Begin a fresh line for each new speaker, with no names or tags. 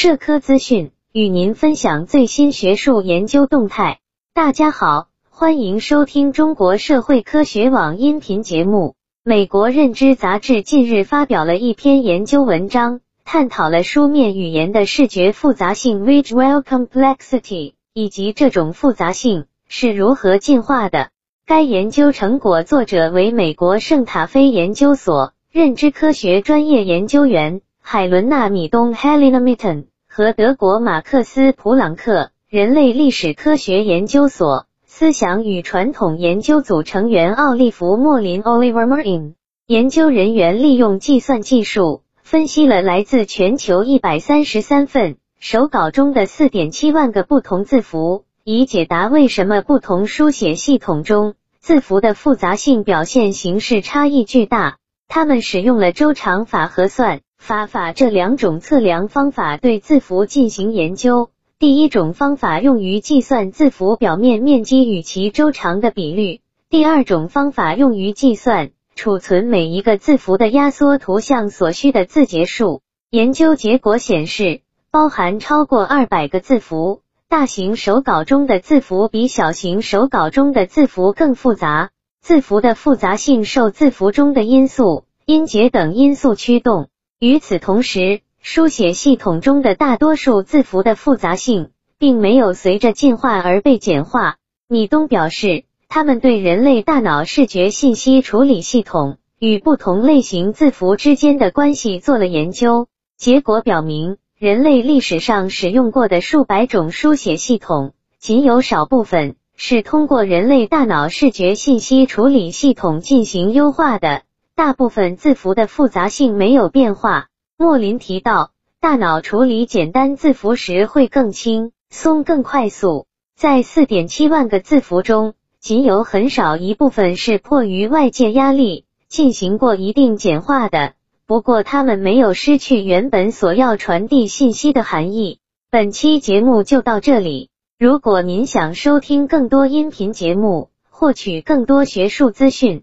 社科资讯，与您分享最新学术研究动态。大家好，欢迎收听中国社会科学网音频节目。美国认知杂志近日发表了一篇研究文章，探讨了书面语言的视觉复杂性 （visual complexity） 以及这种复杂性是如何进化的。该研究成果作者为美国圣塔菲研究所认知科学专业研究员海伦娜·米东 （Helena Mitten） 和德国马克思·普朗克人类历史科学研究所思想与传统研究组成员奥利弗·莫林 （Oliver Morin） 研究人员利用计算技术分析了来自全球一百三十三份手稿中的四点七万个不同字符。以解答为什么不同书写系统中字符的复杂性表现形式差异巨大。他们使用了周长法核算法法这两种测量方法对字符进行研究。第一种方法用于计算字符表面面积与其周长的比率；第二种方法用于计算储存每一个字符的压缩图像所需的字节数。研究结果显示，包含超过二百个字符。大型手稿中的字符比小型手稿中的字符更复杂。字符的复杂性受字符中的因素、音节等因素驱动。与此同时，书写系统中的大多数字符的复杂性并没有随着进化而被简化。米东表示，他们对人类大脑视觉信息处理系统与不同类型字符之间的关系做了研究，结果表明。人类历史上使用过的数百种书写系统，仅有少部分是通过人类大脑视觉信息处理系统进行优化的。大部分字符的复杂性没有变化。莫林提到，大脑处理简单字符时会更轻松、更快速。在四点七万个字符中，仅有很少一部分是迫于外界压力进行过一定简化的。不过，他们没有失去原本所要传递信息的含义。本期节目就到这里。如果您想收听更多音频节目，获取更多学术资讯，